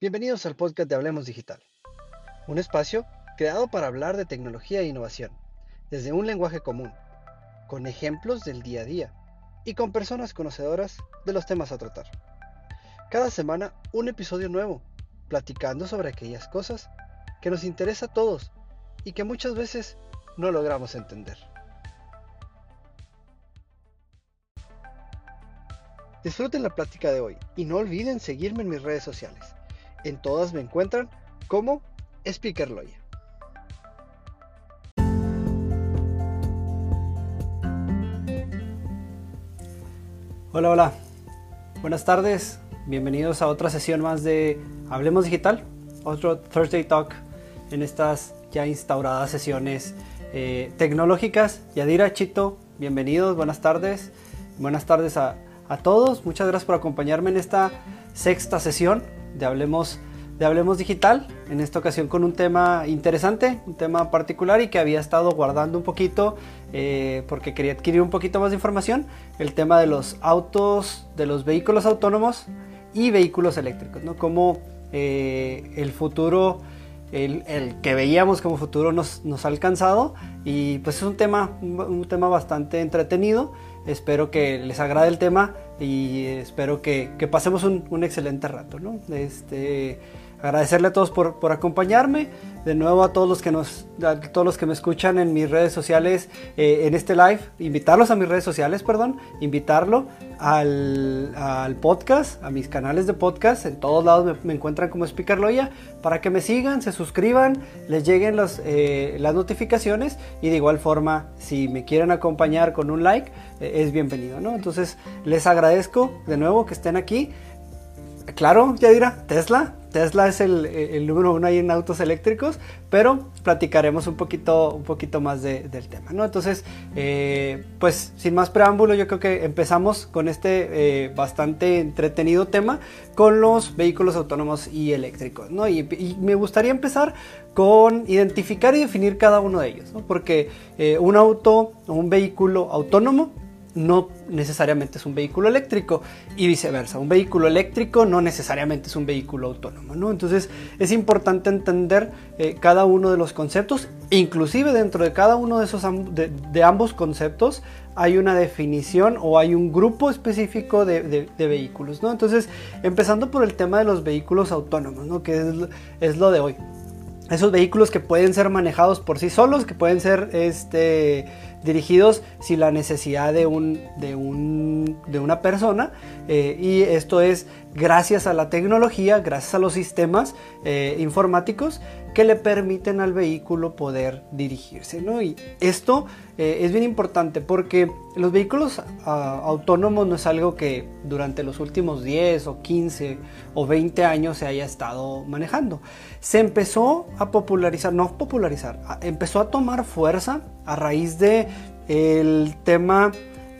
Bienvenidos al podcast de Hablemos Digital, un espacio creado para hablar de tecnología e innovación, desde un lenguaje común, con ejemplos del día a día y con personas conocedoras de los temas a tratar. Cada semana un episodio nuevo, platicando sobre aquellas cosas que nos interesa a todos y que muchas veces no logramos entender. Disfruten la plática de hoy y no olviden seguirme en mis redes sociales en todas me encuentran como Speaker Loya. Hola, hola. Buenas tardes. Bienvenidos a otra sesión más de Hablemos Digital, otro Thursday Talk en estas ya instauradas sesiones eh, tecnológicas. Yadira, Chito, bienvenidos, buenas tardes. Buenas tardes a, a todos. Muchas gracias por acompañarme en esta sexta sesión de Hablemos, de Hablemos Digital, en esta ocasión con un tema interesante, un tema particular y que había estado guardando un poquito eh, porque quería adquirir un poquito más de información, el tema de los autos, de los vehículos autónomos y vehículos eléctricos, ¿no? Como eh, el futuro... El, que veíamos como futuro nos, nos, ha alcanzado y pues es un tema, un tema bastante entretenido Espero que les agrade el tema y espero que, pasemos un, excelente rato. ¿no? Este, agradecerle a todos por, por, acompañarme. De nuevo a todos los que nos, a todos los que me escuchan en mis redes sociales, eh, en este live, invitarlos a mis redes sociales, perdón, invitarlo al, al, podcast, a mis canales de podcast. En todos lados me, encuentran como Speaker Loya para que me sigan, se suscriban, les lleguen los, eh, las notificaciones y de igual forma, si me quieren acompañar con un like, eh, es bienvenido, ¿no? Entonces les agradezco de nuevo que estén aquí. Claro, ya dirá, Tesla, Tesla es el, número uno ahí en autos eléctricos, pero platicaremos un poquito, un poquito más del tema, ¿no? Entonces, eh, pues sin más preámbulo, yo creo que empezamos con este eh, bastante entretenido tema con los vehículos autónomos y eléctricos, ¿no? Y, me gustaría empezar con identificar y definir cada uno de ellos, ¿no? Porque eh, un auto o un vehículo autónomo no necesariamente es un vehículo eléctrico y viceversa. Un vehículo eléctrico no necesariamente es un vehículo autónomo. ¿no? Entonces es importante entender eh, cada uno de los conceptos. Inclusive dentro de cada uno de, esos de, ambos conceptos hay una definición o hay un grupo específico de, vehículos. ¿no? Entonces empezando por el tema de los vehículos autónomos, ¿no? que es, es lo de hoy. Esos vehículos que pueden ser manejados por sí solos, que pueden ser este, dirigidos sin la necesidad de, un, de, un, de una persona. Eh, y esto es gracias a la tecnología, gracias a los sistemas eh, informáticos que le permiten al vehículo poder dirigirse. ¿no? Y esto eh, es bien importante porque los vehículos ah, autónomos no es algo que durante los últimos 10 o 15 o 20 años se haya estado manejando. Se empezó a popularizar, no popularizar, empezó a tomar fuerza a raíz de el tema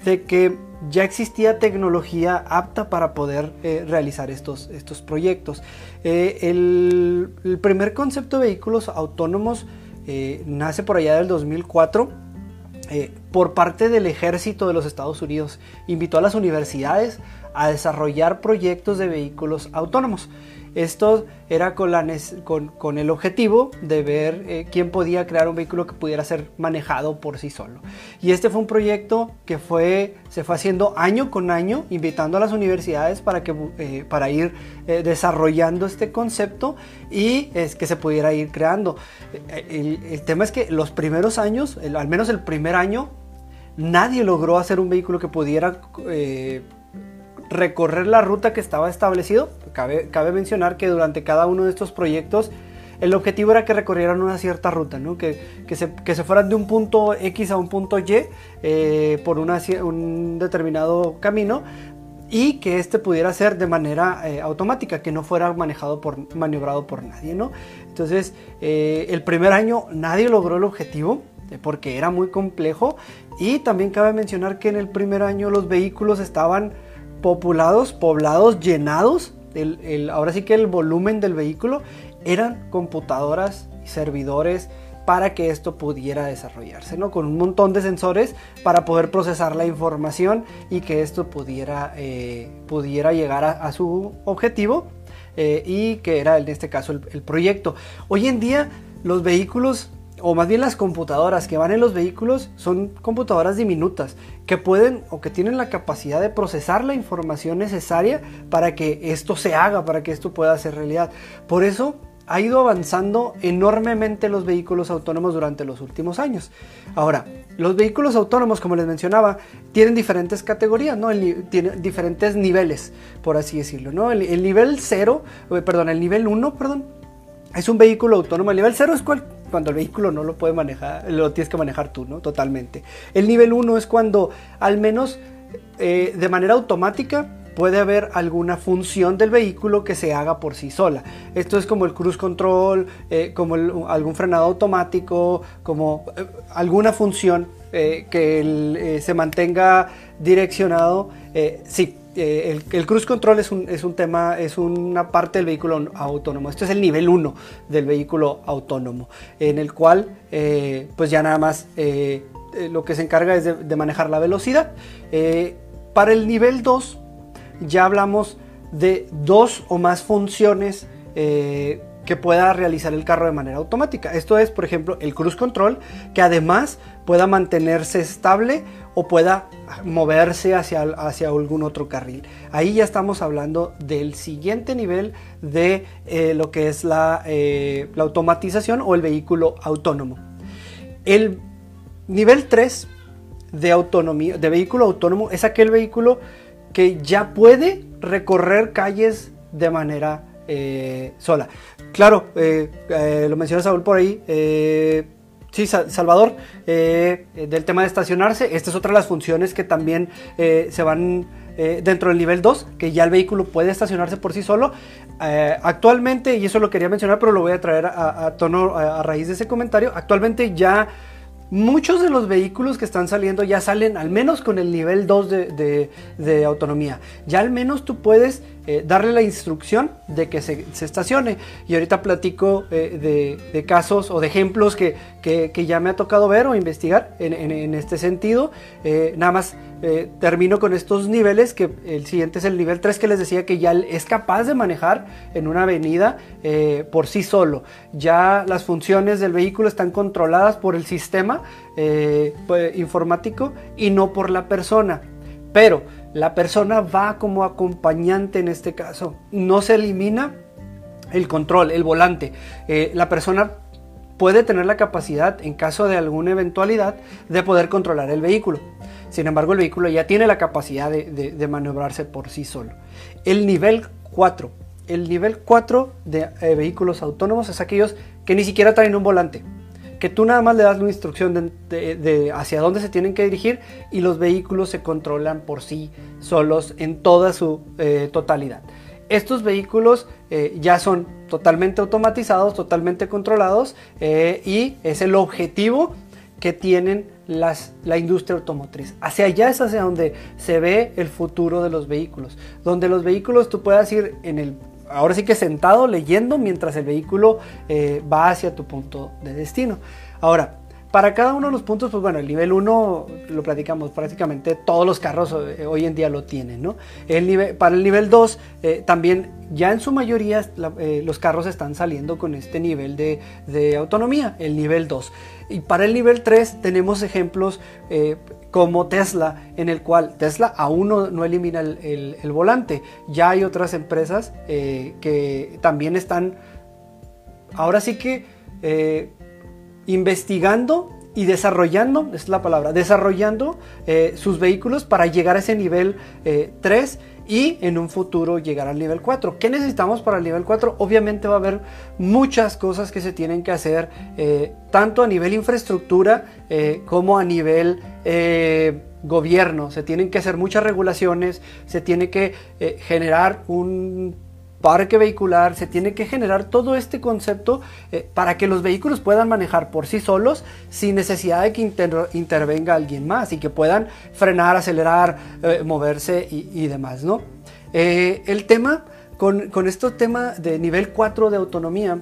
de que ya existía tecnología apta para poder eh, realizar estos, estos proyectos. Eh, el, primer concepto de vehículos autónomos eh, nace por allá del 2004 por parte del ejército de los Estados Unidos. Invitó a las universidades a desarrollar proyectos de vehículos autónomos. Esto era con, el objetivo de ver eh, quién podía crear un vehículo que pudiera ser manejado por sí solo. Y este fue un proyecto que fue, se fue haciendo año con año, invitando a las universidades para, que, eh, para ir eh, desarrollando este concepto y es que se pudiera ir creando. El, tema es que los primeros años, al menos el primer año, nadie logró hacer un vehículo que pudiera recorrer la ruta que estaba establecido. Cabe, cabe, mencionar que durante cada uno de estos proyectos el objetivo era que recorrieran una cierta ruta, ¿no? que, que, se, que, se, fueran de un punto X a un punto Y eh, por un determinado camino y que este pudiera ser de manera eh, automática, que no fuera manejado por, maniobrado por nadie. ¿no? Entonces, eh, el primer año nadie logró el objetivo porque era muy complejo y también cabe mencionar que en el primer año los vehículos estaban populados, poblados, llenados. El, ahora sí que el volumen del vehículo eran computadoras y servidores para que esto pudiera desarrollarse, ¿no? Con un montón de sensores para poder procesar la información y que esto pudiera, eh, pudiera llegar a, su objetivo y que era en este caso el proyecto. Hoy en día los vehículos o más bien las computadoras que van en los vehículos son computadoras diminutas que pueden o que tienen la capacidad de procesar la información necesaria para que esto se haga, para que esto pueda ser realidad. Por eso ha ido avanzando enormemente los vehículos autónomos durante los últimos años. Ahora, los vehículos autónomos, como les mencionaba, tienen diferentes categorías, ¿no? tienen diferentes niveles, por así decirlo, ¿no? El, el nivel 0, eh, perdón, el nivel 1, perdón, es un vehículo autónomo. El nivel 0 es cual, cuando el vehículo no lo puede manejar, lo tienes que manejar tú, ¿no? Totalmente. El nivel 1 es cuando al menos eh, de manera automática puede haber alguna función del vehículo que se haga por sí sola. Esto es como el cruise control, eh, como algún frenado automático, como eh, alguna función que se mantenga direccionado. sí, eh, el, cruise control es un, es un, tema, es una parte del vehículo autónomo. Esto es el nivel 1 del vehículo autónomo, en el cual eh, pues ya nada más eh, lo que se encarga es de, manejar la velocidad. para el nivel 2 ya hablamos de dos o más funciones que pueda realizar el carro de manera automática. Esto es, por ejemplo, el cruise control, que además pueda mantenerse estable o pueda moverse hacia, hacia algún otro carril. Ahí ya estamos hablando del siguiente nivel de eh, lo que es la, eh, la automatización o el vehículo autónomo. El nivel 3 de autonomía, de vehículo autónomo, es aquel vehículo que ya puede recorrer calles de manera eh, sola. Claro, lo menciona Saúl por ahí. Sí, Salvador, del tema de estacionarse, esta es otra de las funciones que también se van dentro del nivel 2, que ya el vehículo puede estacionarse por sí solo. actualmente, y eso lo quería mencionar, pero lo voy a traer a, tono a, raíz de ese comentario, actualmente ya muchos de los vehículos que están saliendo ya salen al menos con el nivel 2 de autonomía. Ya al menos tú puedes eh, darle la instrucción de que se, estacione. Y ahorita platico eh, de, casos o de ejemplos que, ya me ha tocado ver o investigar en, este sentido. Eh, nada más termino con estos niveles, que el siguiente es el nivel 3 que les decía que ya es capaz de manejar en una avenida por sí solo. Ya las funciones del vehículo están controladas por el sistema pues, informático y no por la persona. Pero la persona va como acompañante en este caso. No se elimina el control, el volante. Eh, la persona puede tener la capacidad, en caso de alguna eventualidad, de poder controlar el vehículo. Sin embargo, el vehículo ya tiene la capacidad de, maniobrarse por sí solo. El nivel 4. El nivel 4 de eh, vehículos autónomos es aquellos que ni siquiera traen un volante que tú nada más le das una instrucción de, hacia dónde se tienen que dirigir y los vehículos se controlan por sí solos en toda su eh, totalidad. Estos vehículos eh, ya son totalmente automatizados, totalmente controlados eh, y es el objetivo que tienen las, la industria automotriz. Hacia allá es hacia donde se ve el futuro de los vehículos, donde los vehículos tú puedas ir en el ahora sí que sentado leyendo mientras el vehículo eh, va hacia tu punto de destino. Ahora, para cada uno de los puntos, pues bueno, el nivel 1 lo platicamos, prácticamente todos los carros eh, hoy en día lo tienen, ¿no? El nivel, para el nivel 2, eh, también ya en su mayoría los carros están saliendo con este nivel de, de, autonomía, el nivel 2. Y para el nivel 3 tenemos ejemplos como Tesla, en el cual Tesla aún no, elimina el, volante. Ya hay otras empresas eh, que también están, ahora sí que, eh, investigando y desarrollando, es la palabra, desarrollando eh, sus vehículos para llegar a ese nivel 3 y en un futuro llegar al nivel 4. ¿Qué necesitamos para el nivel 4? Obviamente va a haber muchas cosas que se tienen que hacer, eh, tanto a nivel infraestructura eh, como a nivel eh, gobierno. Se tienen que hacer muchas regulaciones, se tiene que generar un parque vehicular, se tiene que generar todo este concepto eh, para que los vehículos puedan manejar por sí solos sin necesidad de que intervenga alguien más y que puedan frenar, acelerar, eh, moverse y, demás, ¿no? Eh, el tema con, con este tema de nivel 4 de autonomía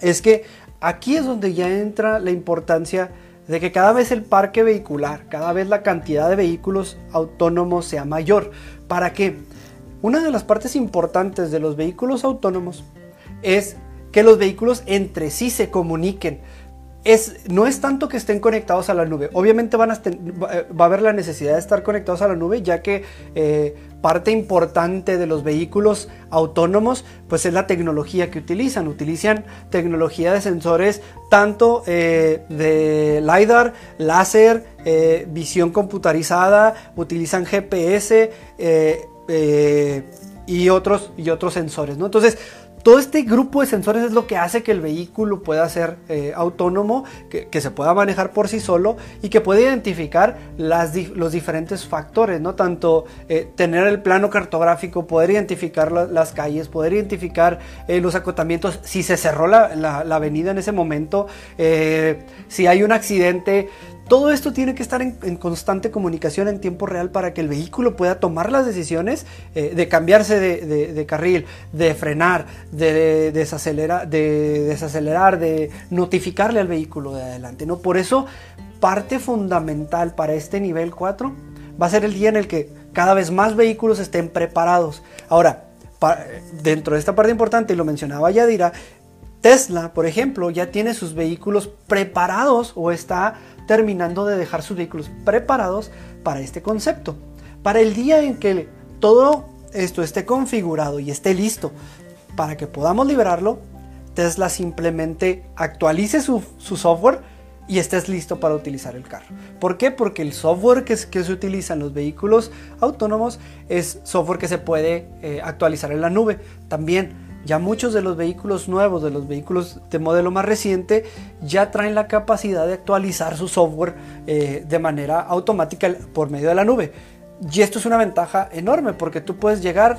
es que aquí es donde ya entra la importancia de que cada vez el parque vehicular, cada vez la cantidad de vehículos autónomos sea mayor. ¿Para qué? Una de las partes importantes de los vehículos autónomos es que los vehículos entre sí se comuniquen. Es, no es tanto que estén conectados a la nube. Obviamente va a haber la necesidad de estar conectados a la nube, ya que eh, parte importante de los vehículos autónomos pues es la tecnología que utilizan. Utilizan tecnología de sensores tanto eh, de LiDAR, láser, eh, visión computarizada, utilizan GPS y, otros, y otros sensores. ¿no? Entonces, todo este grupo de sensores es lo que hace que el vehículo pueda ser eh, autónomo, que, se pueda manejar por sí solo y que pueda identificar los diferentes factores, ¿no? Tanto eh, tener el plano cartográfico, poder identificar las calles, poder identificar eh, los acotamientos, si se cerró la, avenida en ese momento, si hay un accidente, todo esto tiene que estar en, constante comunicación en tiempo real para que el vehículo pueda tomar las decisiones eh, de cambiarse de, carril, de frenar, de, desacelerar, de notificarle al vehículo de adelante. ¿no? Por eso, parte fundamental para este nivel 4 va a ser el día en el que cada vez más vehículos estén preparados. Ahora, dentro de esta parte importante, y lo mencionaba Yadira, Tesla, por ejemplo, ya tiene sus vehículos preparados o está terminando de dejar sus vehículos preparados para este concepto. Para el día en que todo esto esté configurado y esté listo para que podamos liberarlo, Tesla simplemente actualice su, software y estés listo para utilizar el carro. ¿Por qué? Porque el software que, se utiliza en los vehículos autónomos es software que se puede eh, actualizar en la nube. También ya muchos de los vehículos nuevos, de los vehículos de modelo más reciente, ya traen la capacidad de actualizar su software eh, de manera automática por medio de la nube. Y esto es una ventaja enorme porque tú puedes llegar,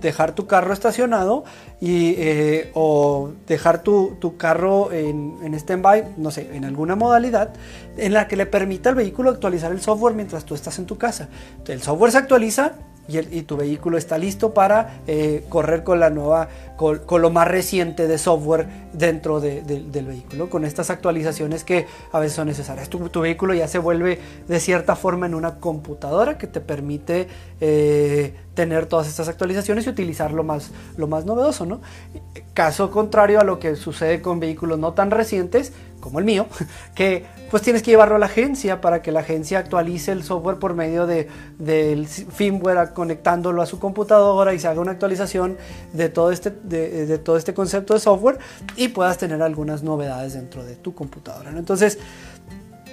dejar tu carro estacionado y, eh, o dejar tu, carro en, en stand-by, no sé, en alguna modalidad en la que le permita al vehículo actualizar el software mientras tú estás en tu casa. el software se actualiza y, tu vehículo está listo para eh, correr con la nueva, con, lo más reciente de software dentro del vehículo, con estas actualizaciones que a veces son necesarias. Tu, vehículo ya se vuelve de cierta forma en una computadora que te permite eh, tener todas estas actualizaciones y utilizar lo más, lo más novedoso, ¿no? Caso contrario a lo que sucede con vehículos no tan recientes, como el mío, que pues tienes que llevarlo a la agencia para que la agencia actualice el software por medio de, del firmware conectándolo a su computadora y se haga una actualización de todo, este, de, todo este concepto de software y puedas tener algunas novedades dentro de tu computadora. Entonces,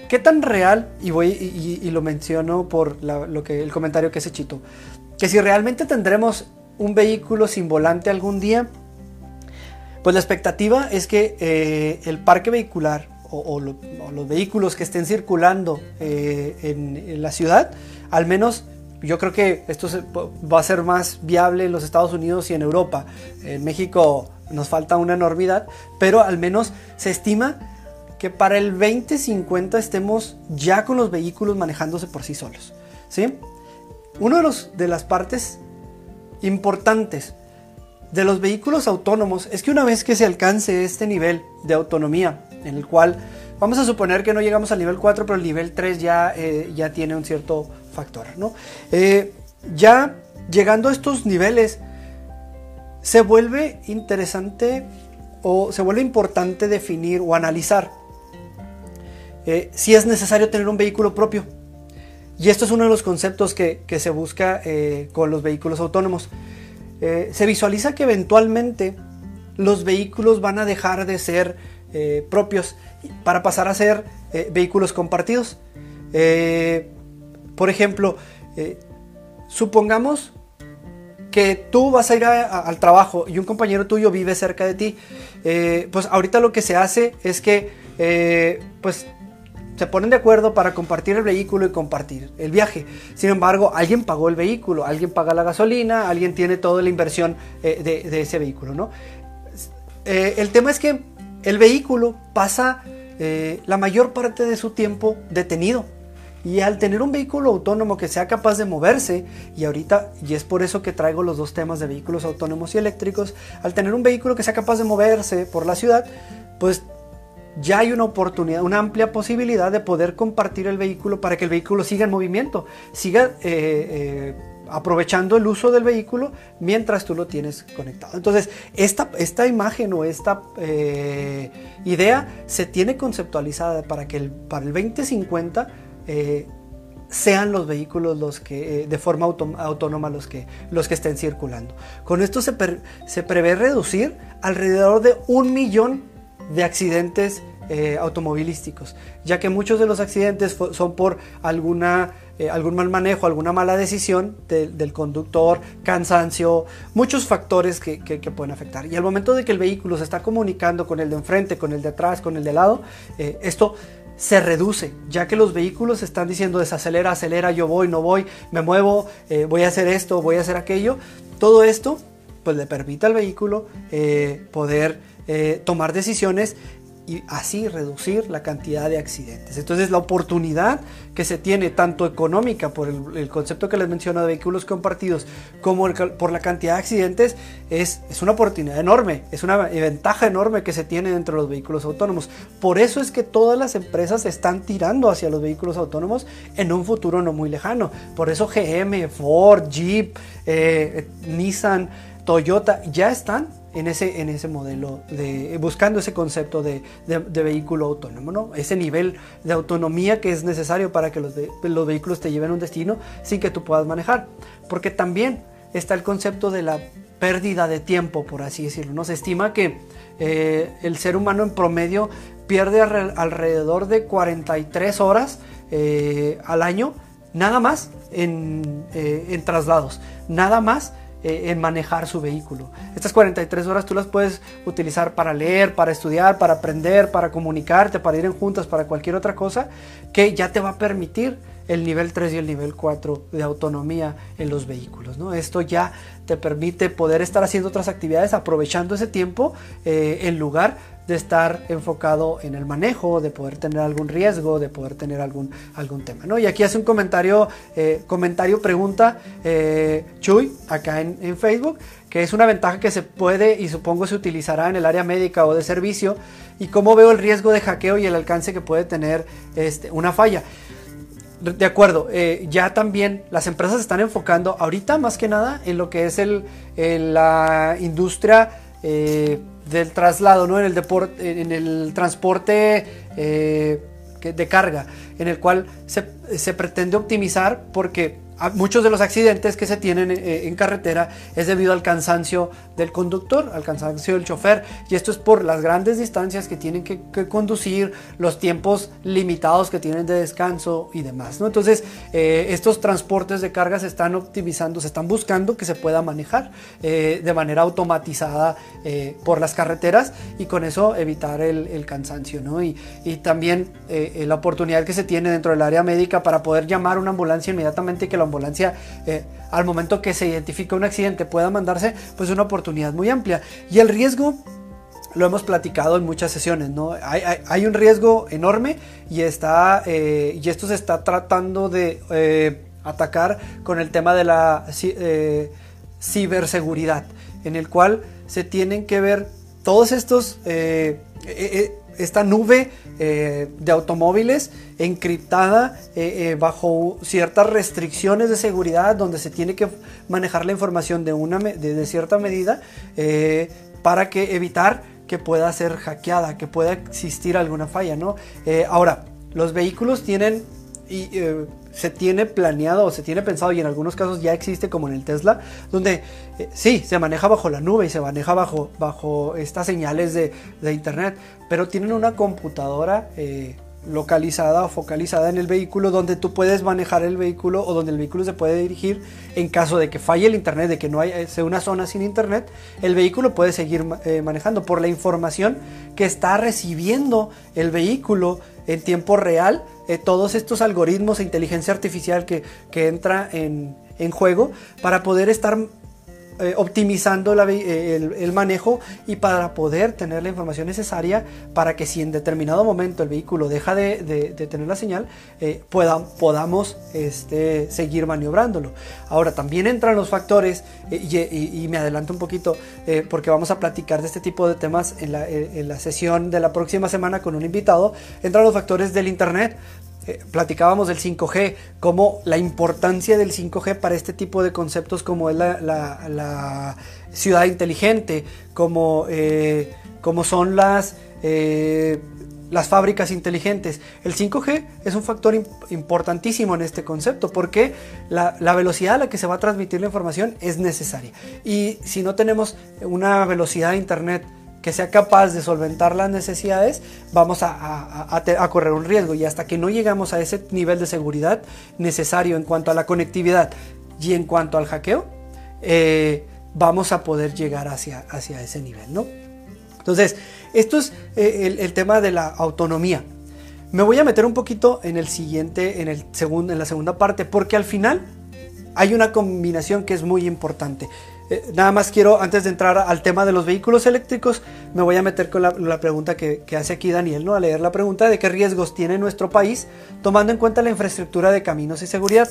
¿qué tan real? Y, voy, y, lo menciono por lo que, el comentario que hace Chito, que si realmente tendremos un vehículo sin volante algún día, pues la expectativa es que eh, el parque vehicular o, los vehículos que estén circulando eh, en, la ciudad, al menos yo creo que esto va a ser más viable en los Estados Unidos y en Europa. En México nos falta una enormidad, pero al menos se estima que para el 2050 estemos ya con los vehículos manejándose por sí solos. ¿sí? Una de, de las partes importantes de los vehículos autónomos es que una vez que se alcance este nivel de autonomía, en el cual vamos a suponer que no llegamos al nivel 4, pero el nivel 3 ya, eh, ya tiene un cierto factor, ¿no? Eh, ya llegando a estos niveles, se vuelve interesante o se vuelve importante definir o analizar eh, si es necesario tener un vehículo propio. Y esto es uno de los conceptos que, que se busca con los vehículos autónomos. Eh, se visualiza que eventualmente los vehículos van a dejar de ser eh, propios para pasar a ser eh, vehículos compartidos. por ejemplo, supongamos que tú vas a ir al trabajo y un compañero tuyo vive cerca de ti. pues ahorita lo que se hace es que pues se ponen de acuerdo para compartir el vehículo y compartir el viaje. Sin embargo, alguien pagó el vehículo, alguien paga la gasolina, alguien tiene toda la inversión eh, de, ese vehículo. ¿no? Eh, el tema es que el vehículo pasa eh, la mayor parte de su tiempo detenido. Y al tener un vehículo autónomo que sea capaz de moverse, y ahorita, y es por eso que traigo los dos temas de vehículos autónomos y eléctricos, al tener un vehículo que sea capaz de moverse por la ciudad, pues ya hay una oportunidad, una amplia posibilidad de poder compartir el vehículo para que el vehículo siga en movimiento, siga eh, eh, aprovechando el uso del vehículo mientras tú lo tienes conectado. Entonces, esta, esta imagen o esta eh, idea se tiene conceptualizada para que el, para el 2050 eh, sean los vehículos los que de forma autónoma los que, los que estén circulando. Con esto se, se prevé reducir alrededor de un millón de accidentes automovilísticos, ya que muchos de los accidentes son por alguna eh, algún mal manejo, alguna mala decisión del conductor, cansancio, muchos factores que, pueden afectar. Y al momento de que el vehículo se está comunicando con el de enfrente, con el de atrás, con el de lado, eh, esto se reduce, ya que los vehículos están diciendo desacelera, acelera, yo voy, no voy, me muevo, eh, voy a hacer esto, voy a hacer aquello. Todo esto pues le permite al vehículo poder tomar decisiones y así reducir la cantidad de accidentes. Entonces la oportunidad que se tiene tanto económica por el, concepto que les menciono de vehículos compartidos como por la cantidad de accidentes es, es una oportunidad enorme, es una ventaja enorme que se tiene dentro de los vehículos autónomos. Por eso es que todas las empresas están tirando hacia los vehículos autónomos en un futuro no muy lejano. Por eso GM, Ford, Jeep, eh, Nissan, Toyota ya están en ese, en ese modelo, de, buscando ese concepto de, vehículo autónomo, ¿no? ese nivel de autonomía que es necesario para que los, los vehículos te lleven a un destino sin que tú puedas manejar. Porque también está el concepto de la pérdida de tiempo, por así decirlo. ¿no? Se estima que eh, el ser humano en promedio pierde alrededor de 43 horas eh, al año, nada más en, eh, en traslados, nada más eh, en manejar su vehículo. Estas 43 horas tú las puedes utilizar para leer, para estudiar, para aprender, para comunicarte, para ir en juntas, para cualquier otra cosa que ya te va a permitir el nivel 3 y el nivel 4 de autonomía en los vehículos. ¿no? Esto ya te permite poder estar haciendo otras actividades aprovechando ese tiempo eh, en lugar de estar enfocado en el manejo, de poder tener algún riesgo, de poder tener algún, algún tema. ¿no? Y aquí hace un comentario, eh, comentario pregunta eh, Chuy, acá en, Facebook, que es una ventaja que se puede y supongo se utilizará en el área médica o de servicio, y cómo veo el riesgo de hackeo y el alcance que puede tener este, una falla. De acuerdo, eh, ya también las empresas están enfocando ahorita más que nada en lo que es el, la industria del traslado, ¿no? en, el deporte, en el transporte eh, de carga, en el cual se, se pretende optimizar porque muchos de los accidentes que se tienen eh, en carretera es debido al cansancio del conductor, al cansancio del chofer, y esto es por las grandes distancias que tienen que, conducir, los tiempos limitados que tienen de descanso y demás. ¿no? Entonces, eh, estos transportes de carga se están optimizando, se están buscando que se pueda manejar eh, de manera automatizada por las carreteras y con eso evitar el, cansancio. ¿no? Y, y también la oportunidad que se tiene dentro del área médica para poder llamar una ambulancia inmediatamente que la ambulancia eh, al momento que se identifica un accidente pueda mandarse, pues una oportunidad muy amplia. Y el riesgo lo hemos platicado en muchas sesiones, ¿no? Hay, un riesgo enorme y, está, eh, y esto se está tratando de eh, atacar con el tema de la ciberseguridad, en el cual se tienen que ver todos estos esta nube eh, de automóviles encriptada eh, eh, bajo ciertas restricciones de seguridad donde se tiene que manejar la información de, una, de, cierta medida para que evitar que pueda ser hackeada, que pueda existir alguna falla, ¿no? ahora, los vehículos tienen se tiene planeado o se tiene pensado y en algunos casos ya existe como en el Tesla, donde eh, sí, se maneja bajo la nube y se maneja bajo, bajo estas señales de, Internet, pero tienen una computadora eh, localizada o focalizada en el vehículo donde tú puedes manejar el vehículo o donde el vehículo se puede dirigir en caso de que falle el internet, de que no haya sea una zona sin internet, el vehículo puede seguir eh, manejando por la información que está recibiendo el vehículo en tiempo real eh, todos estos algoritmos e inteligencia artificial que, que entra en, en juego para poder estar eh, optimizando eh, el, manejo y para poder tener la información necesaria para que si en determinado momento el vehículo deja de, tener la señal, eh, podamos este, seguir maniobrándolo. Ahora, también entran los factores, y, me adelanto un poquito, porque vamos a platicar de este tipo de temas en la, en la sesión de la próxima semana con un invitado, entran los factores del Internet eh, platicábamos del 5G, como la importancia del 5G para este tipo de conceptos como es la, ciudad inteligente, como, eh, como son las, eh, las fábricas inteligentes. El 5G es un factor importantísimo en este concepto porque la, la velocidad a la que se va a transmitir la información es necesaria. Y si no tenemos una velocidad de Internet, que sea capaz de solventar las necesidades, vamos a, correr un riesgo. Y hasta que no llegamos a ese nivel de seguridad necesario en cuanto a la conectividad y en cuanto al hackeo, eh, vamos a poder llegar hacia, hacia ese nivel, ¿no? Entonces, esto es eh, el, tema de la autonomía. Me voy a meter un poquito en el siguiente, en, el segundo, en la segunda parte, porque al final hay una combinación que es muy importante. Eh, nada más quiero, antes de entrar al tema de los vehículos eléctricos, me voy a meter con la, pregunta que, hace aquí Daniel, ¿no? A leer la pregunta de qué riesgos tiene nuestro país, tomando en cuenta la infraestructura de caminos y seguridad.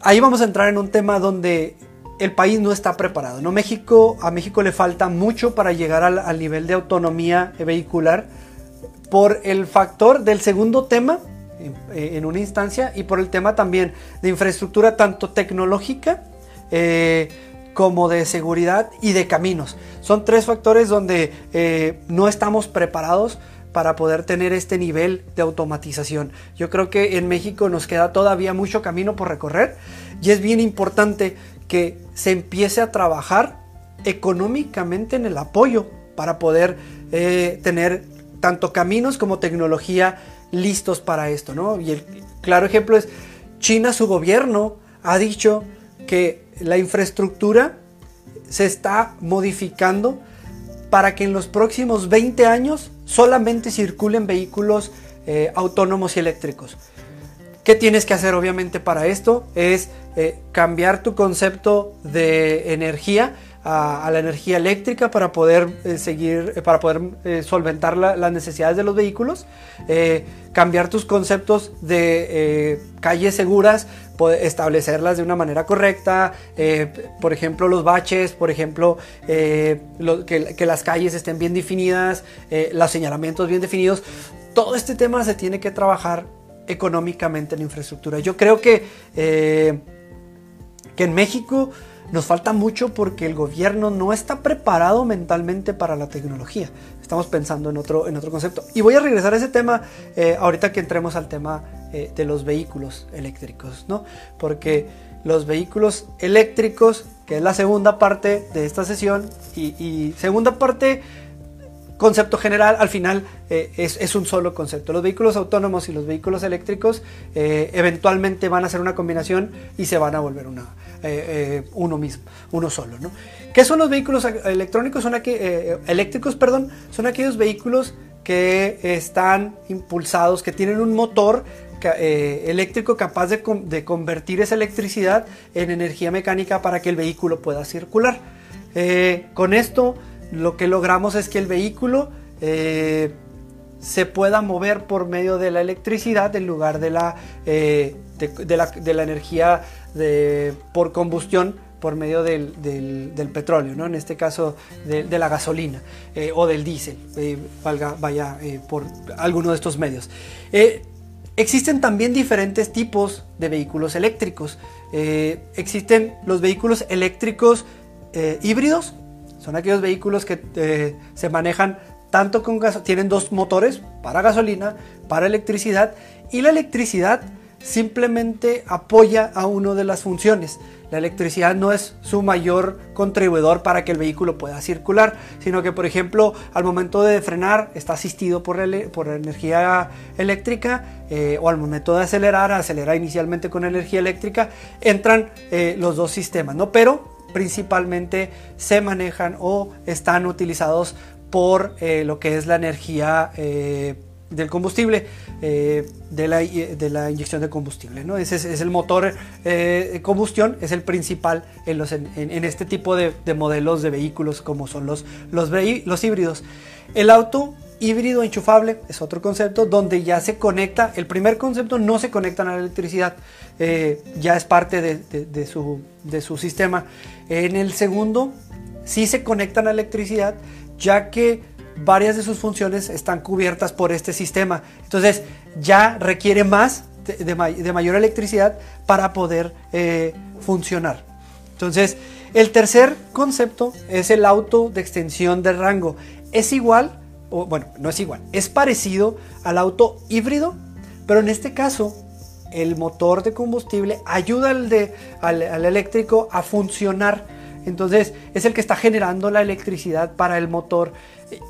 Ahí vamos a entrar en un tema donde el país no está preparado. ¿no? México, a México le falta mucho para llegar al, nivel de autonomía vehicular por el factor del segundo tema en, en una instancia y por el tema también de infraestructura tanto tecnológica eh, como de seguridad y de caminos. Son tres factores donde eh, no estamos preparados para poder tener este nivel de automatización. Yo creo que en México nos queda todavía mucho camino por recorrer y es bien importante que se empiece a trabajar económicamente en el apoyo para poder eh, tener tanto caminos como tecnología listos para esto. ¿no? Y el claro ejemplo es China, su gobierno ha dicho que la infraestructura se está modificando para que en los próximos 20 años solamente circulen vehículos eh, autónomos y eléctricos. ¿Qué tienes que hacer obviamente para esto? Es eh, cambiar tu concepto de energía a, la energía eléctrica para poder eh, seguir, para poder solventar las necesidades de los vehículos, cambiar tus conceptos de calles seguras, establecerlas de una manera correcta, por ejemplo los baches, por ejemplo que, que, las calles estén bien definidas, los señalamientos bien definidos, todo este tema se tiene que trabajar económicamente en infraestructura. Yo creo que, que en México nos falta mucho porque el gobierno no está preparado mentalmente para la tecnología. Estamos pensando en otro, en otro concepto. Y voy a regresar a ese tema eh, ahorita que entremos al tema eh, de los vehículos eléctricos, ¿no? Porque los vehículos eléctricos, que es la segunda parte de esta sesión, y, y segunda parte concepto general, al final eh, es, un solo concepto. Los vehículos autónomos y los vehículos eléctricos eh, eventualmente van a ser una combinación y se van a volver una, eh, uno mismo, uno solo. ¿no? ¿Qué son los vehículos electrónicos? Son eléctricos, perdón, son aquellos vehículos que están impulsados, que tienen un motor eléctrico capaz de, de, convertir esa electricidad en energía mecánica para que el vehículo pueda circular. con esto lo que logramos es que el vehículo eh, se pueda mover por medio de la electricidad en lugar de la, eh, de, la, energía por combustión por medio del, petróleo, ¿no? en este caso de, la gasolina eh, o del diésel, valga, vaya por alguno de estos medios. existen también diferentes tipos de vehículos eléctricos. existen los vehículos eléctricos híbridos, son aquellos vehículos que eh, se manejan tanto con gas, tienen dos motores para gasolina, para electricidad y la electricidad simplemente apoya a una de las funciones. La electricidad no es su mayor contribuidor para que el vehículo pueda circular, sino que por ejemplo al momento de frenar está asistido por, por energía eléctrica eh, o al momento de acelerar, acelerar inicialmente con energía eléctrica, entran eh, los dos sistemas, ¿no? Pero principalmente se manejan o están utilizados por eh, lo que es la energía eh, del combustible, eh, de, la, de, la, inyección de combustible. ¿no? Ese es, el motor de combustión, es el principal en, los, en, este tipo de, modelos de vehículos como son los, los híbridos. El auto híbrido enchufable es otro concepto donde ya se conecta, el primer concepto no se conecta a la electricidad, ya es parte de, su, sistema. En el segundo, sí se conectan a electricidad, ya que varias de sus funciones están cubiertas por este sistema. Entonces ya requiere más de, mayor electricidad para poder eh, funcionar. Entonces, el tercer concepto es el auto de extensión de rango. Es igual, bueno, no es igual, es parecido al auto híbrido, pero en este caso el motor de combustible ayuda al, eléctrico a funcionar. Entonces es el que está generando la electricidad para el motor.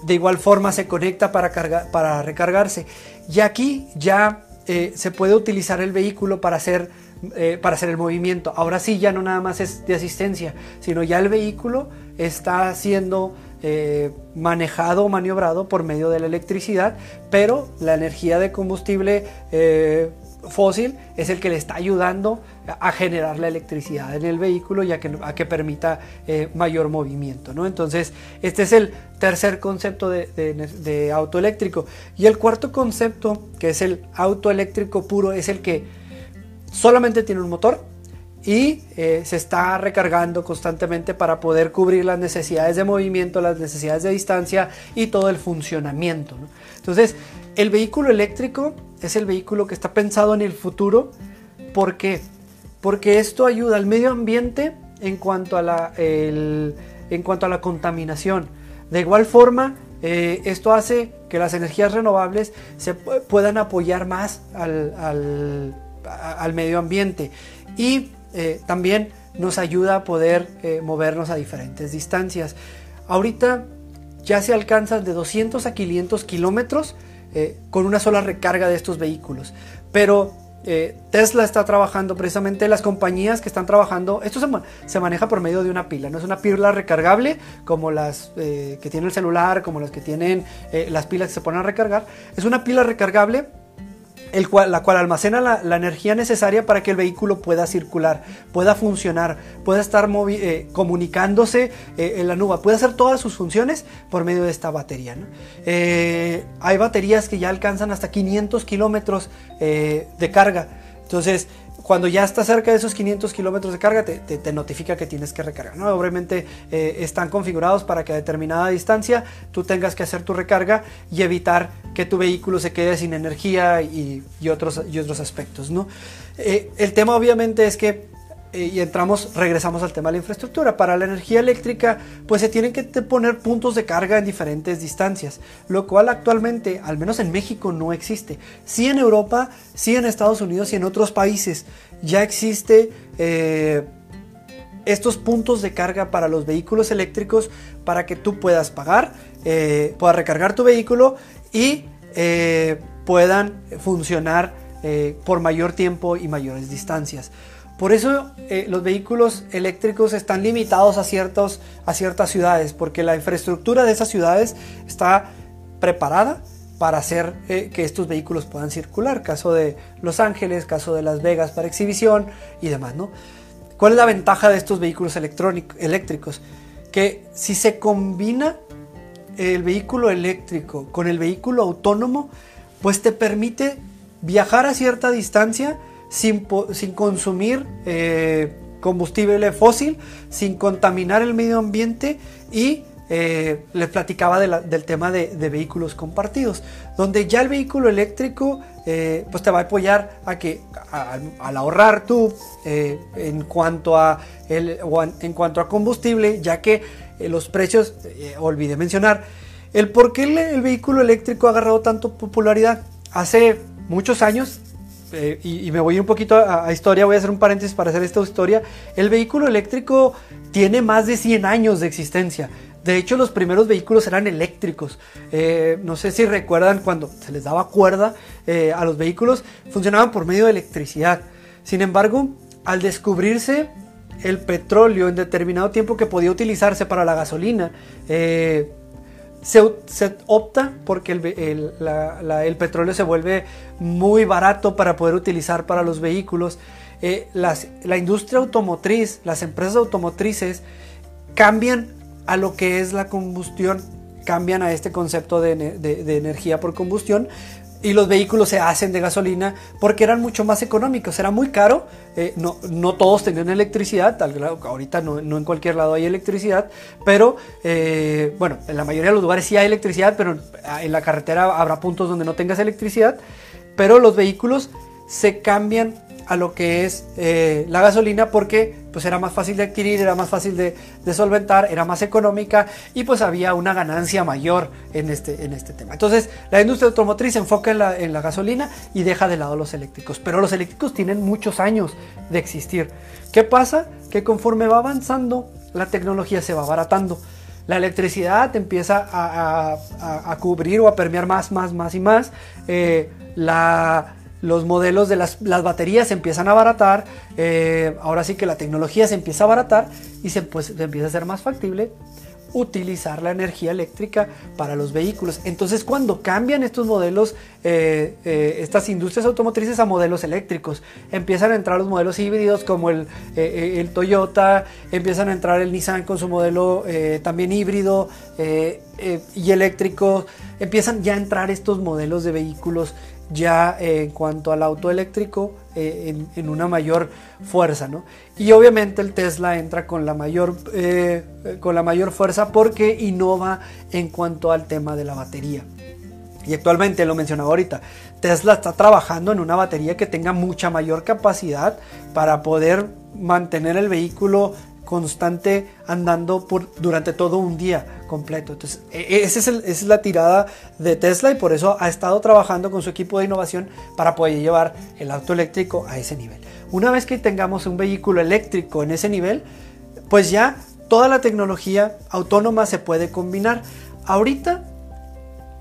De igual forma se conecta para, para recargarse. Y aquí ya eh, se puede utilizar el vehículo para hacer, eh, para hacer el movimiento. Ahora sí, ya no nada más es de asistencia, sino ya el vehículo está siendo eh, manejado o maniobrado por medio de la electricidad, pero la energía de combustible fósil es el que le está ayudando a generar la electricidad en el vehículo y a que, a que permita eh, mayor movimiento. ¿no? Entonces, este es el tercer concepto de, auto eléctrico. Y el cuarto concepto, que es el auto eléctrico puro, es el que solamente tiene un motor y eh, se está recargando constantemente para poder cubrir las necesidades de movimiento, las necesidades de distancia y todo el funcionamiento. Entonces, el vehículo eléctrico es el vehículo que está pensado en el futuro. ¿Por qué? Porque esto ayuda al medio ambiente en cuanto a la, en cuanto a la contaminación. De igual forma, eh, esto hace que las energías renovables se puedan apoyar más al, medio ambiente y eh, también nos ayuda a poder eh, movernos a diferentes distancias. Ahorita ya se alcanzan de 200 a 500 kilómetros eh, con una sola recarga de estos vehículos. Pero Tesla está trabajando precisamente las compañías que están trabajando. Esto se, maneja por medio de una pila, no es una pila recargable como las que tiene el celular, como las que tienen las pilas que se ponen a recargar. Es una pila recargable la cual almacena la, energía necesaria para que el vehículo pueda circular, pueda funcionar, pueda estar eh, comunicándose eh, en la nube, puede hacer todas sus funciones por medio de esta batería. Eh, hay baterías que ya alcanzan hasta 500 kilómetros de carga. Entonces, cuando ya está cerca de esos 500 kilómetros de carga, te, notifica que tienes que recargar. ¿no? Obviamente eh, están configurados para que a determinada distancia tú tengas que hacer tu recarga y evitar que tu vehículo se quede sin energía y, otros, y otros aspectos. ¿no? Eh, el tema obviamente es que y entramos, regresamos al tema de la infraestructura. Para la energía eléctrica, pues se tienen que poner puntos de carga en diferentes distancias, lo cual actualmente, al menos en México, no existe. Sí en Europa, sí en Estados Unidos y en otros países ya existe eh, estos puntos de carga para los vehículos eléctricos para que tú puedas pagar, eh, puedas recargar tu vehículo y puedan funcionar por mayor tiempo y mayores distancias. Por eso eh, los vehículos eléctricos están limitados a, a ciertas ciudades, porque la infraestructura de esas ciudades está preparada para hacer eh, que estos vehículos puedan circular. Caso de Los Ángeles, caso de Las Vegas para exhibición y demás. ¿no? ¿Cuál es la ventaja de estos vehículos eléctricos? Que si se combina el vehículo eléctrico con el vehículo autónomo, pues te permite viajar a cierta distancia sin, consumir eh, combustible fósil, sin contaminar el medio ambiente y eh, les platicaba del tema de, vehículos compartidos, donde ya el vehículo eléctrico eh, pues te va a apoyar a que al ahorrar tú en, cuanto a el, en cuanto a combustible, ya que los precios, olvidé mencionar, el por qué el vehículo eléctrico ha agarrado tanto popularidad. Hace muchos años eh, y, me voy un poquito a, historia, voy a hacer un paréntesis para hacer esta historia. El vehículo eléctrico tiene más de 100 años de existencia. De hecho, los primeros vehículos eran eléctricos. Eh, no sé si recuerdan cuando se les daba cuerda eh, a los vehículos, funcionaban por medio de electricidad. Sin embargo, al descubrirse el petróleo en determinado tiempo que podía utilizarse para la gasolina, se, opta porque el, petróleo se vuelve muy barato para poder utilizar para los vehículos. Eh, la industria automotriz, las empresas automotrices cambian a lo que es la combustión, cambian a este concepto de, energía por combustión y los vehículos se hacen de gasolina porque eran mucho más económicos, era muy caro, eh, no, no, todos tenían electricidad, ahorita no, no, en cualquier lado hay electricidad, pero eh, bueno, en la mayoría de los lugares sí hay electricidad, pero en la carretera habrá puntos donde no tengas electricidad, pero los vehículos se cambian a lo que es eh, la gasolina porque pues era más fácil de adquirir, era más fácil de, solventar, era más económica y pues había una ganancia mayor en este, en este tema. Entonces la industria automotriz se enfoca en la, en la gasolina y deja de lado los eléctricos, pero los eléctricos tienen muchos años de existir. ¿Qué pasa? Que conforme va avanzando la tecnología se va abaratando la electricidad empieza a, cubrir o a permear más, más, más y más. Eh, la, los modelos de las, baterías se empiezan a abaratar, eh, ahora sí que la tecnología se empieza a abaratar y se, pues, empieza a ser más factible utilizar la energía eléctrica para los vehículos. Entonces cuando cambian estos modelos, eh, eh, estas industrias automotrices a modelos eléctricos, empiezan a entrar los modelos híbridos como el, el Toyota, empiezan a entrar el Nissan con su modelo también híbrido y eléctrico, empiezan ya a entrar estos modelos de vehículos ya eh, en cuanto al auto eléctrico eh, en, una mayor fuerza ¿no? y obviamente el Tesla entra con la mayor eh, con la mayor fuerza porque innova en cuanto al tema de la batería y actualmente lo mencionaba ahorita Tesla está trabajando en una batería que tenga mucha mayor capacidad para poder mantener el vehículo constante andando por, durante todo un día completo. Entonces, e, e, esa es, la tirada de Tesla y por eso ha estado trabajando con su equipo de innovación para poder llevar el auto eléctrico a ese nivel. Una vez que tengamos un vehículo eléctrico en ese nivel, pues ya toda la tecnología autónoma se puede combinar. Ahorita,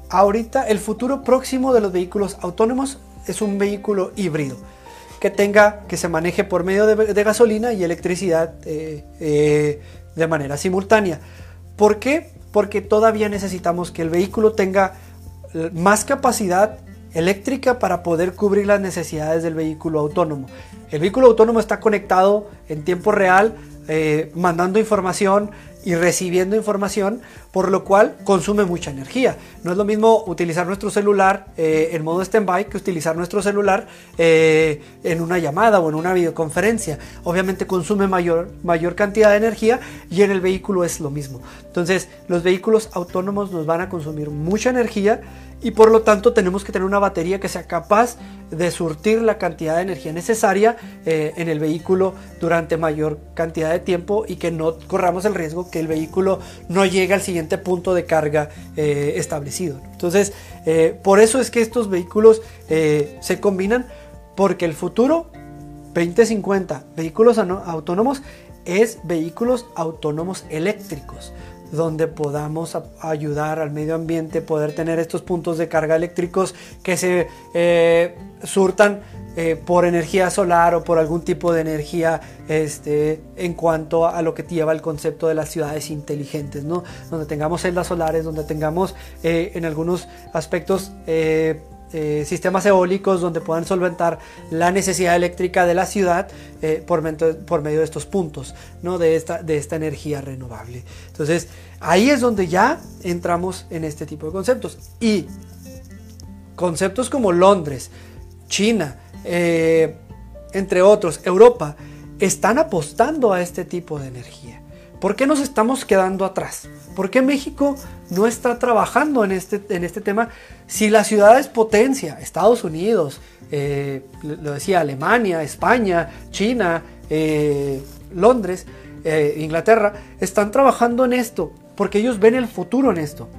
ahorita el futuro próximo de los vehículos autónomos es un vehículo híbrido que tenga, que se maneje por medio de, gasolina y electricidad eh, eh, de manera simultánea. ¿Por qué? Porque todavía necesitamos que el vehículo tenga eh, más capacidad eléctrica para poder cubrir las necesidades del vehículo autónomo. El vehículo autónomo está conectado en tiempo real, mandando información, y recibiendo información, por lo cual consume mucha energía. No es lo mismo utilizar nuestro celular eh, en modo stand-by que utilizar nuestro celular eh, en una llamada o en una videoconferencia. Obviamente consume mayor, mayor cantidad de energía y en el vehículo es lo mismo. Entonces, los vehículos autónomos nos van a consumir mucha energía y por lo tanto tenemos que tener una batería que sea capaz de surtir la cantidad de energía necesaria eh, en el vehículo durante mayor cantidad de tiempo y que no corramos el riesgo que el vehículo no llegue al siguiente punto de carga eh, establecido. Entonces, eh, por eso es que estos vehículos se combinan porque el futuro 2050 vehículos autónomos es vehículos autónomos eléctricos donde podamos ayudar al medio ambiente, poder tener estos puntos de carga eléctricos que se eh, surtan eh, por energía solar o por algún tipo de energía este, en cuanto a lo que lleva el concepto de las ciudades inteligentes, ¿no? donde tengamos celdas solares, donde tengamos eh, en algunos aspectos eh, sistemas eólicos donde puedan solventar la necesidad eléctrica de la ciudad eh, por, medio de estos puntos, ¿no? de, esta, de esta energía renovable. Entonces, ahí es donde ya entramos en este tipo de conceptos. Y conceptos como Londres, China, eh, entre otros, Europa, están apostando a este tipo de energía. ¿Por qué nos estamos quedando atrás? ¿Por qué México no está trabajando en este, en este tema? Si la ciudad es potencia, Estados Unidos, eh, lo decía Alemania, España, China, eh, Londres, eh, Inglaterra, están trabajando en esto porque ellos ven el futuro en esto.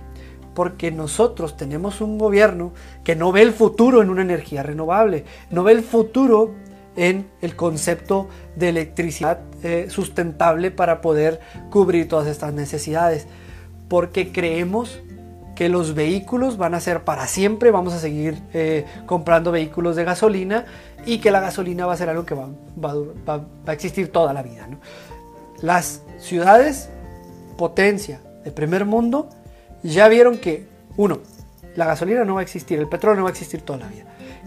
Porque nosotros tenemos un gobierno que no ve el futuro en una energía renovable, no ve el futuro en el concepto de electricidad sustentable para poder cubrir todas estas necesidades. Porque creemos que los vehículos van a ser para siempre, vamos a seguir eh, comprando vehículos de gasolina y que la gasolina va a ser algo que va, a existir toda la vida. Las ciudades potencia de primer mundo ya vieron que, uno, la gasolina no va a existir, el petróleo no va a existir toda la vida.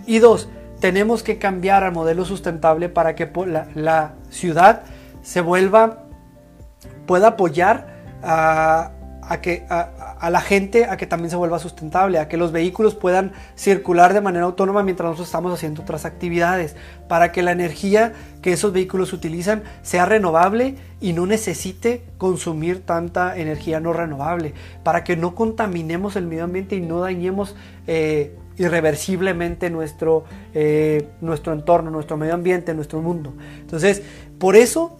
Y dos, tenemos que cambiar al modelo sustentable para que la, ciudad se vuelva, pueda apoyar a, a que a, la gente a que también se vuelva sustentable, a que los vehículos puedan circular de manera autónoma mientras nosotros estamos haciendo otras actividades, para que la energía que esos vehículos utilizan sea renovable y no necesite consumir tanta energía no renovable, para que no contaminemos el medio ambiente y no dañemos eh, irreversiblemente nuestro, eh, nuestro entorno, nuestro medio ambiente, nuestro mundo. Entonces, por eso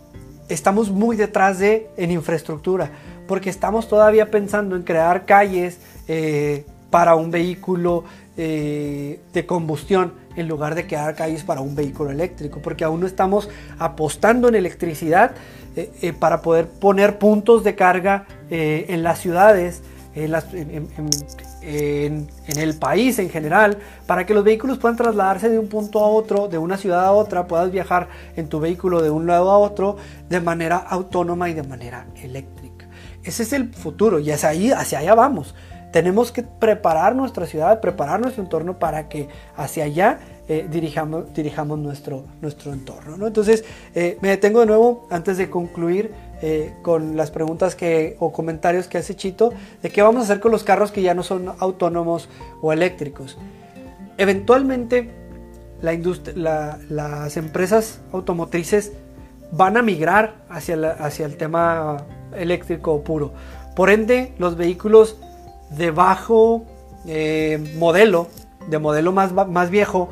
estamos muy detrás de en infraestructura porque estamos todavía pensando en crear calles eh, para un vehículo eh, de combustión en lugar de crear calles para un vehículo eléctrico, porque aún no estamos apostando en electricidad eh, para poder poner puntos de carga en las ciudades, en, en, el país en general, para que los vehículos puedan trasladarse de un punto a otro, de una ciudad a otra, puedas viajar en tu vehículo de un lado a otro de manera autónoma y de manera eléctrica. Ese es el futuro y hacia, ahí, hacia allá vamos. Tenemos que preparar nuestra ciudad, preparar nuestro entorno para que hacia allá eh, dirijamos, nuestro, nuestro entorno. ¿no? Entonces, eh, me detengo de nuevo antes de concluir eh, con las preguntas que, o comentarios que hace Chito de qué vamos a hacer con los carros que ya no son autónomos o eléctricos. Eventualmente, la las empresas automotrices van a migrar hacia, hacia el tema eléctrico puro. Por ende, los vehículos de bajo eh, modelo, de modelo más, más viejo,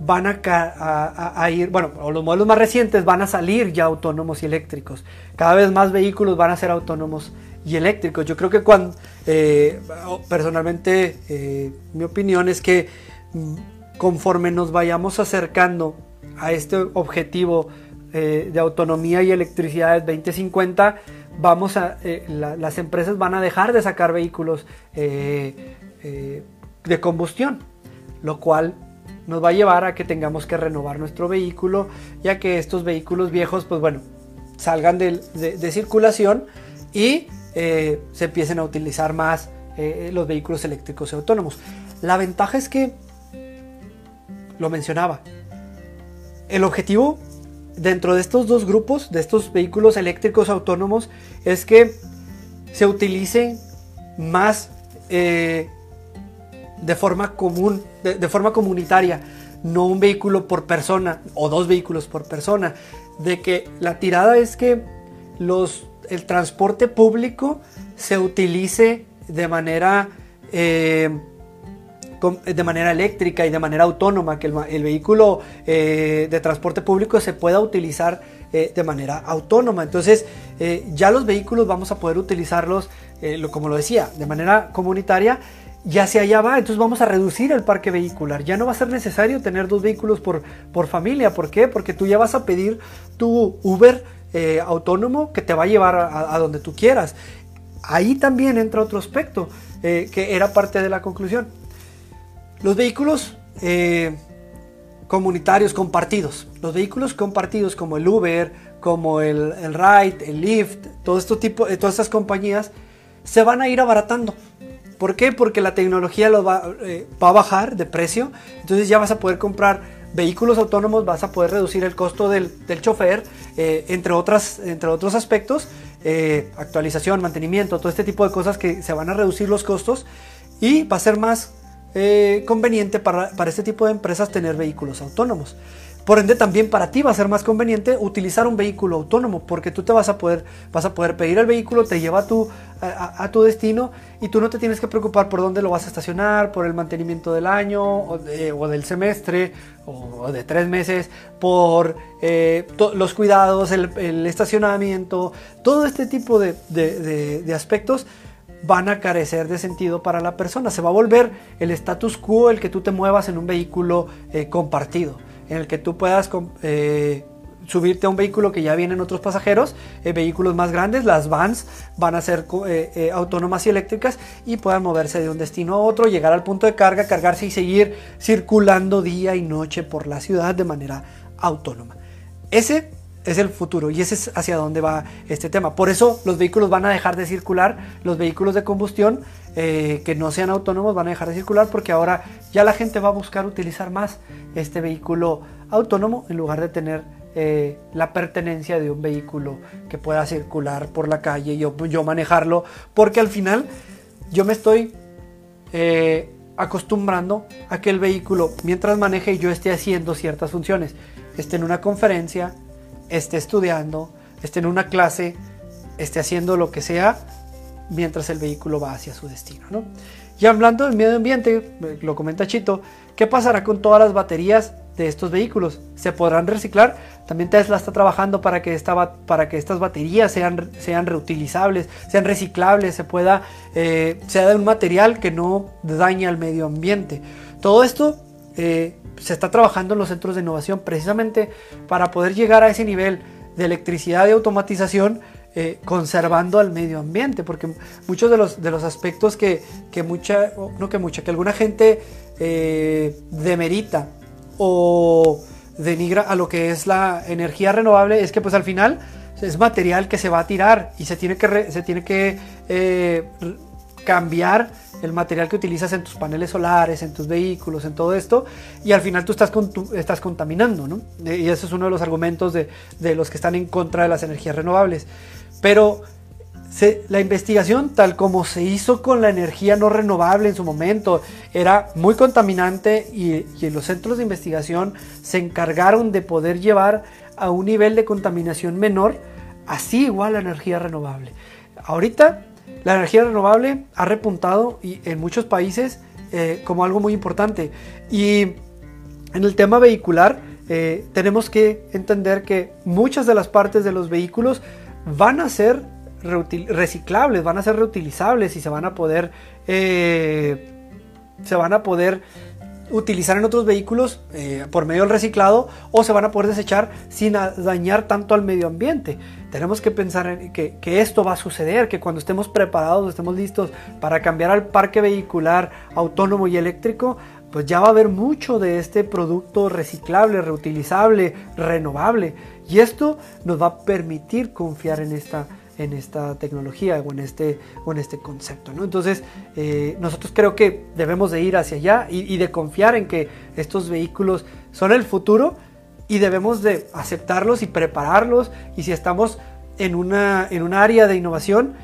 van a, ir, bueno, los modelos más recientes van a salir ya autónomos y eléctricos. Cada vez más vehículos van a ser autónomos y eléctricos. Yo creo que cuando, eh, personalmente, eh, mi opinión es que mm, conforme nos vayamos acercando a este objetivo de autonomía y electricidad 2050, vamos a, eh, las empresas van a dejar de sacar vehículos eh, eh, de combustión, lo cual nos va a llevar a que tengamos que renovar nuestro vehículo, ya que estos vehículos viejos, pues bueno, salgan de, circulación y se empiecen a utilizar más los vehículos eléctricos y autónomos. La ventaja es que, lo mencionaba, el objetivo dentro de estos dos grupos, de estos vehículos eléctricos autónomos, es que se utilice más eh, de forma común, de, forma comunitaria, no un vehículo por persona o dos vehículos por persona. De que la tirada es que los, el transporte público se utilice de manera eh, de manera eléctrica y de manera autónoma, que el, vehículo eh, de transporte público se pueda utilizar eh, de manera autónoma. Entonces eh, ya los vehículos vamos a poder utilizarlos, como lo decía, de manera comunitaria y hacia allá va, entonces vamos a reducir el parque vehicular. Ya no va a ser necesario tener dos vehículos por, por familia. ¿Por qué? Porque tú ya vas a pedir tu Uber autónomo que te va a llevar a, donde tú quieras. Ahí también entra otro aspecto que era parte de la conclusión. Los vehículos eh, comunitarios compartidos, los vehículos compartidos como el Uber, como el, el Ride, el Lyft, todo esto tipo, eh, todas estas compañías se van a ir abaratando. ¿Por qué? Porque la tecnología lo va, eh, va, a bajar de precio, entonces ya vas a poder comprar vehículos autónomos, vas a poder reducir el costo del, del chofer, entre, otras, entre otros aspectos, actualización, mantenimiento, todo este tipo de cosas que se van a reducir los costos y va a ser más eh, conveniente para, este tipo de empresas tener vehículos autónomos. Por ende, también para ti va a ser más conveniente utilizar un vehículo autónomo, porque tú te vas a poder, vas a poder pedir el vehículo, te lleva a tu, a, tu destino y tú no te tienes que preocupar por dónde lo vas a estacionar, por el mantenimiento del año o, del semestre o, de tres meses, por eh, los cuidados, el, estacionamiento, todo este tipo de aspectos van a carecer de sentido para la persona. Se va a volver el status quo el que tú te muevas en un vehículo eh, compartido, en el que tú puedas eh, subirte a un vehículo que ya vienen otros pasajeros, eh, vehículos más grandes, las vans van a ser autónomas y eléctricas y puedan moverse de un destino a otro, llegar al punto de carga, cargarse y seguir circulando día y noche por la ciudad de manera autónoma. Ese es el futuro y ese es hacia dónde va este tema. Por eso los vehículos van a dejar de circular, los vehículos de combustión eh, que no sean autónomos van a dejar de circular porque ahora ya la gente va a buscar utilizar más este vehículo autónomo en lugar de tener eh, la pertenencia de un vehículo que pueda circular por la calle, yo, yo manejarlo, porque al final yo me estoy eh, acostumbrando a que el vehículo, mientras maneje, yo esté haciendo ciertas funciones, esté en una conferencia, esté estudiando, esté en una clase, esté haciendo lo que sea, mientras el vehículo va hacia su destino. ¿no? Y hablando del medio ambiente, lo comenta Chito, ¿qué pasará con todas las baterías de estos vehículos? ¿Se podrán reciclar? También Tesla está trabajando para que, esta, para que estas baterías sean, sean reutilizables, sean reciclables, se pueda, eh, sea de un material que no daña al medio ambiente. Todo esto eh, se está trabajando en los centros de innovación precisamente para poder llegar a ese nivel de electricidad y automatización eh, conservando al medio ambiente, porque muchos de los, de los aspectos que, que mucha, no que mucha, que alguna gente eh, demerita o denigra a lo que es la energía renovable es que pues al final es material que se va a tirar y se tiene que, se tiene que cambiar el material que utilizas en tus paneles solares, en tus vehículos, en todo esto, y al final tú estás, estás contaminando, ¿no? Y ese es uno de los argumentos de, de, los que están en contra de las energías renovables. Pero la investigación, tal como se hizo con la energía no renovable en su momento, era muy contaminante y, los centros de investigación se encargaron de poder llevar a un nivel de contaminación menor, así igual la energía renovable. Ahorita la energía renovable ha repuntado y en muchos países eh, como algo muy importante. Y en el tema vehicular eh, tenemos que entender que muchas de las partes de los vehículos van a ser reciclables, van a ser reutilizables y se van a poder eh, se van a poder utilizar en otros vehículos eh, por medio del reciclado o se van a poder desechar sin dañar tanto al medio ambiente. Tenemos que pensar en que, que, esto va a suceder, que cuando estemos preparados, estemos listos para cambiar al parque vehicular autónomo y eléctrico, pues ya va a haber mucho de este producto reciclable, reutilizable, renovable. Y esto nos va a permitir confiar en esta, en esta tecnología o en este, o en este concepto. ¿no? Entonces, eh, nosotros creo que debemos de ir hacia allá y, de confiar en que estos vehículos son el futuro y debemos de aceptarlos y prepararlos. Y si estamos en una, en un área de innovación,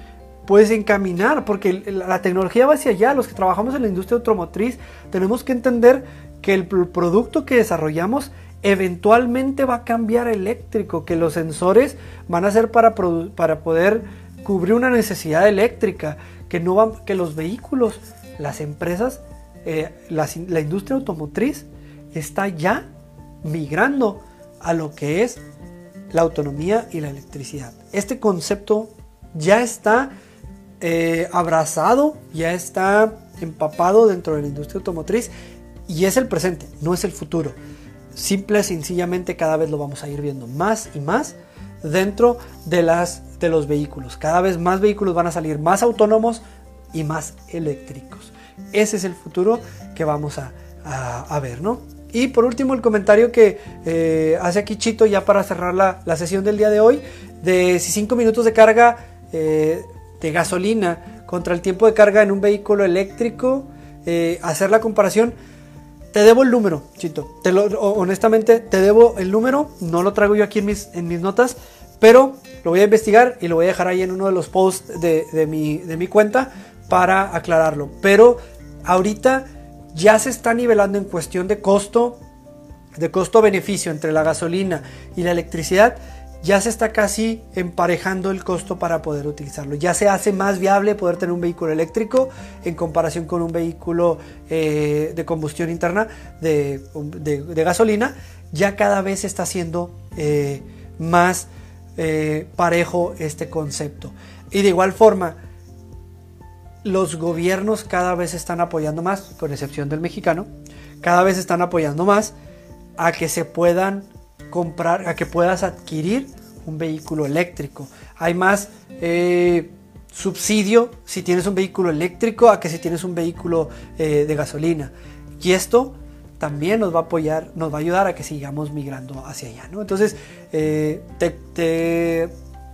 puedes encaminar, porque la tecnología va hacia allá. Los que trabajamos en la industria automotriz tenemos que entender que el producto que desarrollamos eventualmente va a cambiar eléctrico, que los sensores van a ser para, para poder cubrir una necesidad eléctrica, que, no van, que los vehículos, las empresas, eh, la, industria automotriz está ya migrando a lo que es la autonomía y la electricidad. Este concepto ya está eh, abrazado, ya está empapado dentro de la industria automotriz y es el presente, no es el futuro. Simple, sencillamente cada vez lo vamos a ir viendo más y más dentro de, las, de los vehículos. Cada vez más vehículos van a salir más autónomos y más eléctricos. Ese es el futuro que vamos a, ver, ¿no? Y por último el comentario que eh, hace aquí Chito ya para cerrar la, sesión del día de hoy, de si 5 minutos de carga eh, de gasolina contra el tiempo de carga en un vehículo eléctrico, eh, hacer la comparación, te debo el número, Chito. Te lo, honestamente, te debo el número. No lo traigo yo aquí en mis, en mis notas, pero lo voy a investigar y lo voy a dejar ahí en uno de los posts de, de, mi, de mi cuenta para aclararlo. Pero ahorita ya se está nivelando en cuestión de costo, de costo-beneficio entre la gasolina y la electricidad ya se está casi emparejando el costo para poder utilizarlo. Ya se hace más viable poder tener un vehículo eléctrico en comparación con un vehículo eh, de combustión interna de, gasolina. Ya cada vez se está haciendo eh, más eh, parejo este concepto. Y de igual forma, los gobiernos cada vez están apoyando más, con excepción del mexicano, cada vez están apoyando más a que se puedan comprar, a que puedas adquirir un vehículo eléctrico. Hay más eh, subsidio si tienes un vehículo eléctrico a que si tienes un vehículo eh, de gasolina. Y esto también nos va a apoyar, nos va a ayudar a que sigamos migrando hacia allá. ¿no? Entonces, eh, te,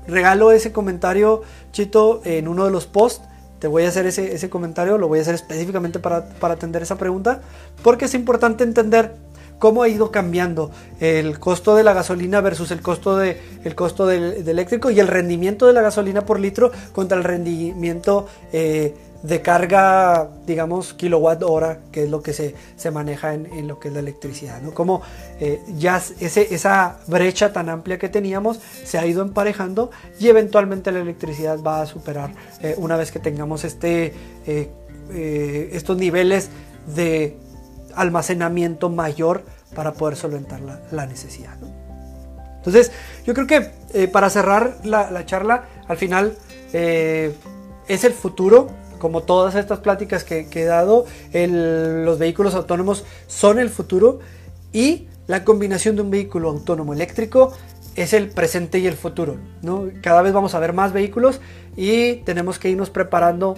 regalo ese comentario, Chito, en uno de los posts. Te voy a hacer ese, ese comentario, lo voy a hacer específicamente para, para atender esa pregunta, porque es importante entender cómo ha ido cambiando el costo de la gasolina versus el costo, de, costo del, eléctrico y el rendimiento de la gasolina por litro contra el rendimiento eh, de carga, digamos, kilowatt hora, que es lo que se, se maneja en, lo que es la electricidad. ¿no? Como eh, ya esa brecha tan amplia que teníamos se ha ido emparejando y eventualmente la electricidad va a superar eh, una vez que tengamos este, estos niveles de almacenamiento mayor para poder solventar la, necesidad. Entonces, yo creo que para cerrar la, charla, al final es el futuro como todas estas pláticas que, he dado, los vehículos autónomos son el futuro y la combinación de un vehículo autónomo eléctrico es el presente y el futuro. Cada vez vamos a ver más vehículos y tenemos que irnos preparando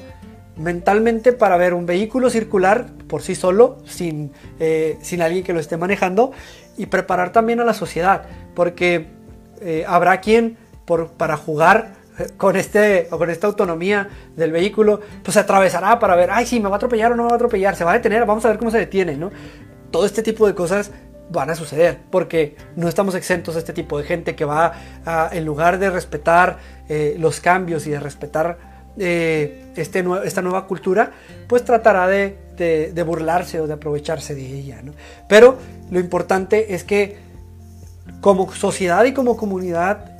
mentalmente para ver un vehículo circular por sí solo, sin, eh, sin alguien que lo esté manejando, y preparar también a la sociedad, porque eh, habrá quien para jugar con, este, con esta autonomía del vehículo, pues se atravesará para ver, ay, si me va a atropellar o no me va a atropellar, se va a detener, vamos a ver cómo se detiene, ¿no? Todo este tipo de cosas van a suceder, porque no estamos exentos de este tipo de gente que va en lugar de respetar eh, los cambios y de respetar eh, este, esta nueva cultura, pues tratará de, burlarse o de aprovecharse de ella, ¿no? Pero lo importante es que como sociedad y como comunidad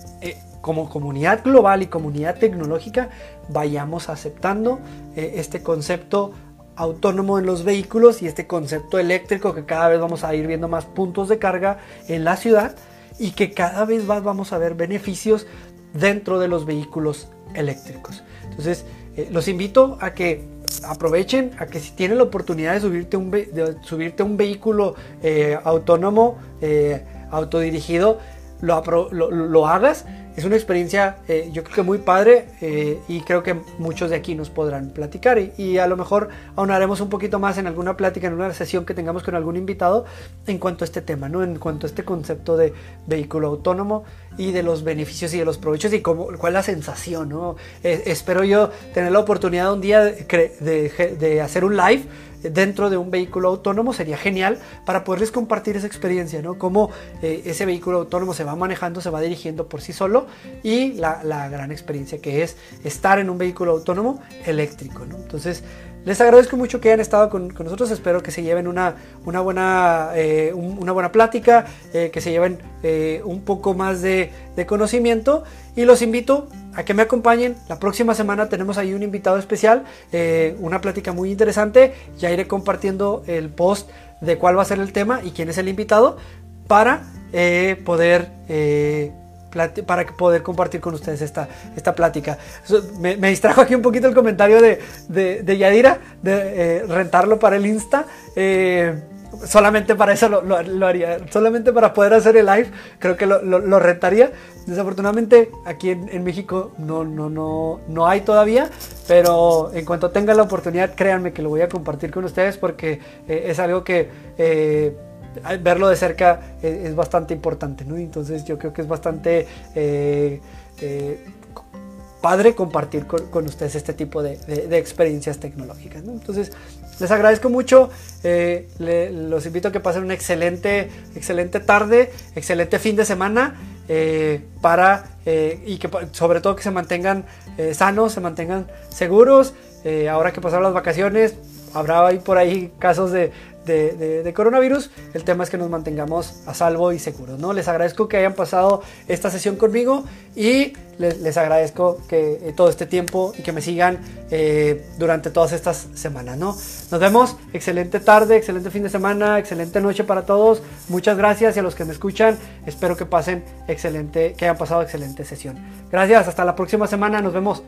como comunidad global y comunidad tecnológica vayamos aceptando eh, este concepto autónomo en los vehículos y este concepto eléctrico que cada vez vamos a ir viendo más puntos de carga en la ciudad y que cada vez más vamos a ver beneficios dentro de los vehículos eléctricos. Entonces, eh, los invito a que aprovechen, a que si tienen la oportunidad de subirte un, subirte un vehículo eh, autónomo, autodirigido, lo, lo hagas es una experiencia eh, yo creo que muy padre eh, y creo que muchos de aquí nos podrán platicar y, a lo mejor aunaremos un poquito más en alguna plática, en una sesión que tengamos con algún invitado en cuanto a este tema, ¿no? en cuanto a este concepto de vehículo autónomo y de los beneficios y de los provechos y cómo, cuál es la sensación. ¿no? Eh, espero yo tener la oportunidad un día de, de hacer un live dentro de un vehículo autónomo sería genial para poderles compartir esa experiencia, ¿no? Cómo eh, ese vehículo autónomo se va manejando, se va dirigiendo por sí solo y la, gran experiencia que es estar en un vehículo autónomo eléctrico, ¿no? Entonces, les agradezco mucho que hayan estado con, nosotros. Espero que se lleven una, buena, eh, una buena plática, eh, que se lleven un poco más de, conocimiento. Y los invito a que me acompañen. La próxima semana tenemos ahí un invitado especial, eh, una plática muy interesante. Ya iré compartiendo el post de cuál va a ser el tema y quién es el invitado para eh, poder eh, para poder compartir con ustedes esta, esta plática. Me, distrajo aquí un poquito el comentario de, de, Yadira, de rentarlo para el Insta solamente para eso lo, haría, solamente para poder hacer el live, creo que lo, rentaría. Desafortunadamente aquí en, México no, no, no, no hay todavía, pero en cuanto tenga la oportunidad, créanme que lo voy a compartir con ustedes porque eh, es algo que eh, verlo de cerca es, bastante importante, ¿no? Entonces yo creo que es bastante... Eh, padre compartir con, ustedes este tipo de, experiencias tecnológicas. Entonces, les agradezco mucho, eh, los invito a que pasen una excelente, excelente tarde, excelente fin de semana eh, para, eh, y que sobre todo que se mantengan sanos, se mantengan seguros. ahora que pasaron las vacaciones, habrá ahí por ahí casos de, de, coronavirus. El tema es que nos mantengamos a salvo y seguros. ¿no? Les agradezco que hayan pasado esta sesión conmigo y les, agradezco que eh, todo este tiempo y que me sigan eh, durante todas estas semanas. ¿no? Nos vemos. Excelente tarde, excelente fin de semana, excelente noche para todos. Muchas gracias y a los que me escuchan, espero que pasen excelente, que hayan pasado excelente sesión. Gracias, hasta la próxima semana. Nos vemos.